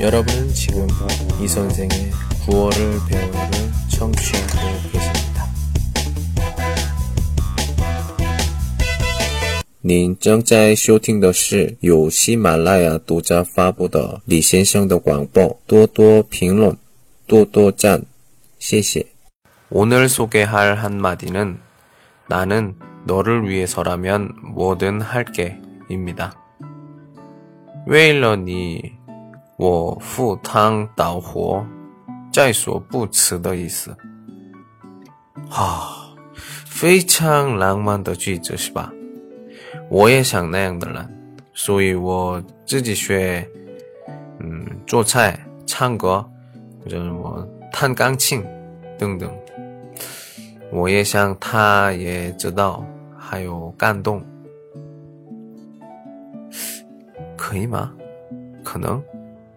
여러분 은 지금 이 선생의 구월을 배우는 청취하고 계십니다. 您正在收听的是由喜马拉雅独家发布的李先生的广播，多多评论，多多赞，谢谢。 오늘 소개할 한마디는 나는 너를 위해서라면 뭐든 할게 입니다. 웨 일러니 我赴汤蹈火，在所不辞的意思。啊，非常浪漫的句子是吧？我也想那样的人，所以我自己学，嗯，做菜、唱歌，或者我弹钢琴等等。我也想，他也知道，还有感动，可以吗？可能。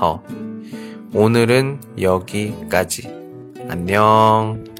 허. 어. 오늘은 여기까지. 안녕.